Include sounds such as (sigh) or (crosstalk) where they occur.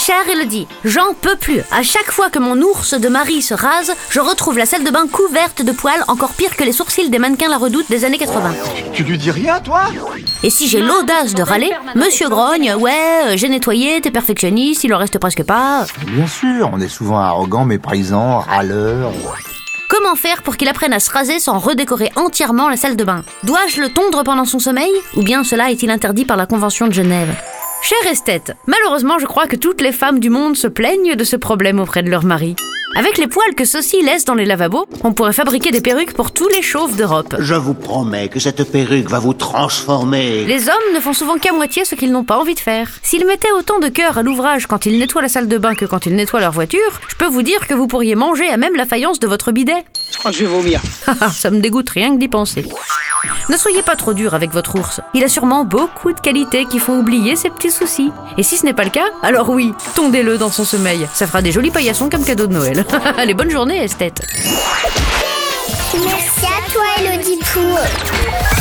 Chère Elodie, j'en peux plus. À chaque fois que mon ours de mari se rase, je retrouve la salle de bain couverte de poils, encore pire que les sourcils des mannequins La Redoute des années 80. Tu lui dis rien, toi? Et si j'ai l'audace de râler, Monsieur Grogne, ouais, euh, j'ai nettoyé, t'es perfectionniste, il en reste presque pas. Bien sûr, on est souvent arrogant, méprisant, râleur. Comment faire pour qu'il apprenne à se raser sans redécorer entièrement la salle de bain? Dois-je le tondre pendant son sommeil? Ou bien cela est-il interdit par la Convention de Genève? Chère esthète, malheureusement je crois que toutes les femmes du monde se plaignent de ce problème auprès de leur mari. Avec les poils que ceux-ci laissent dans les lavabos, on pourrait fabriquer des perruques pour tous les chauves d'Europe. Je vous promets que cette perruque va vous transformer. Les hommes ne font souvent qu'à moitié ce qu'ils n'ont pas envie de faire. S'ils mettaient autant de cœur à l'ouvrage quand ils nettoient la salle de bain que quand ils nettoient leur voiture, je peux vous dire que vous pourriez manger à même la faïence de votre bidet. Je crois que je vais vomir. (laughs) Ça me dégoûte rien que d'y penser. Ne soyez pas trop dur avec votre ours. Il a sûrement beaucoup de qualités qui font oublier ses petits soucis. Et si ce n'est pas le cas, alors oui, tondez-le dans son sommeil. Ça fera des jolis paillassons comme cadeau de Noël. (laughs) Allez, bonne journée, esthète. Merci à toi, chanson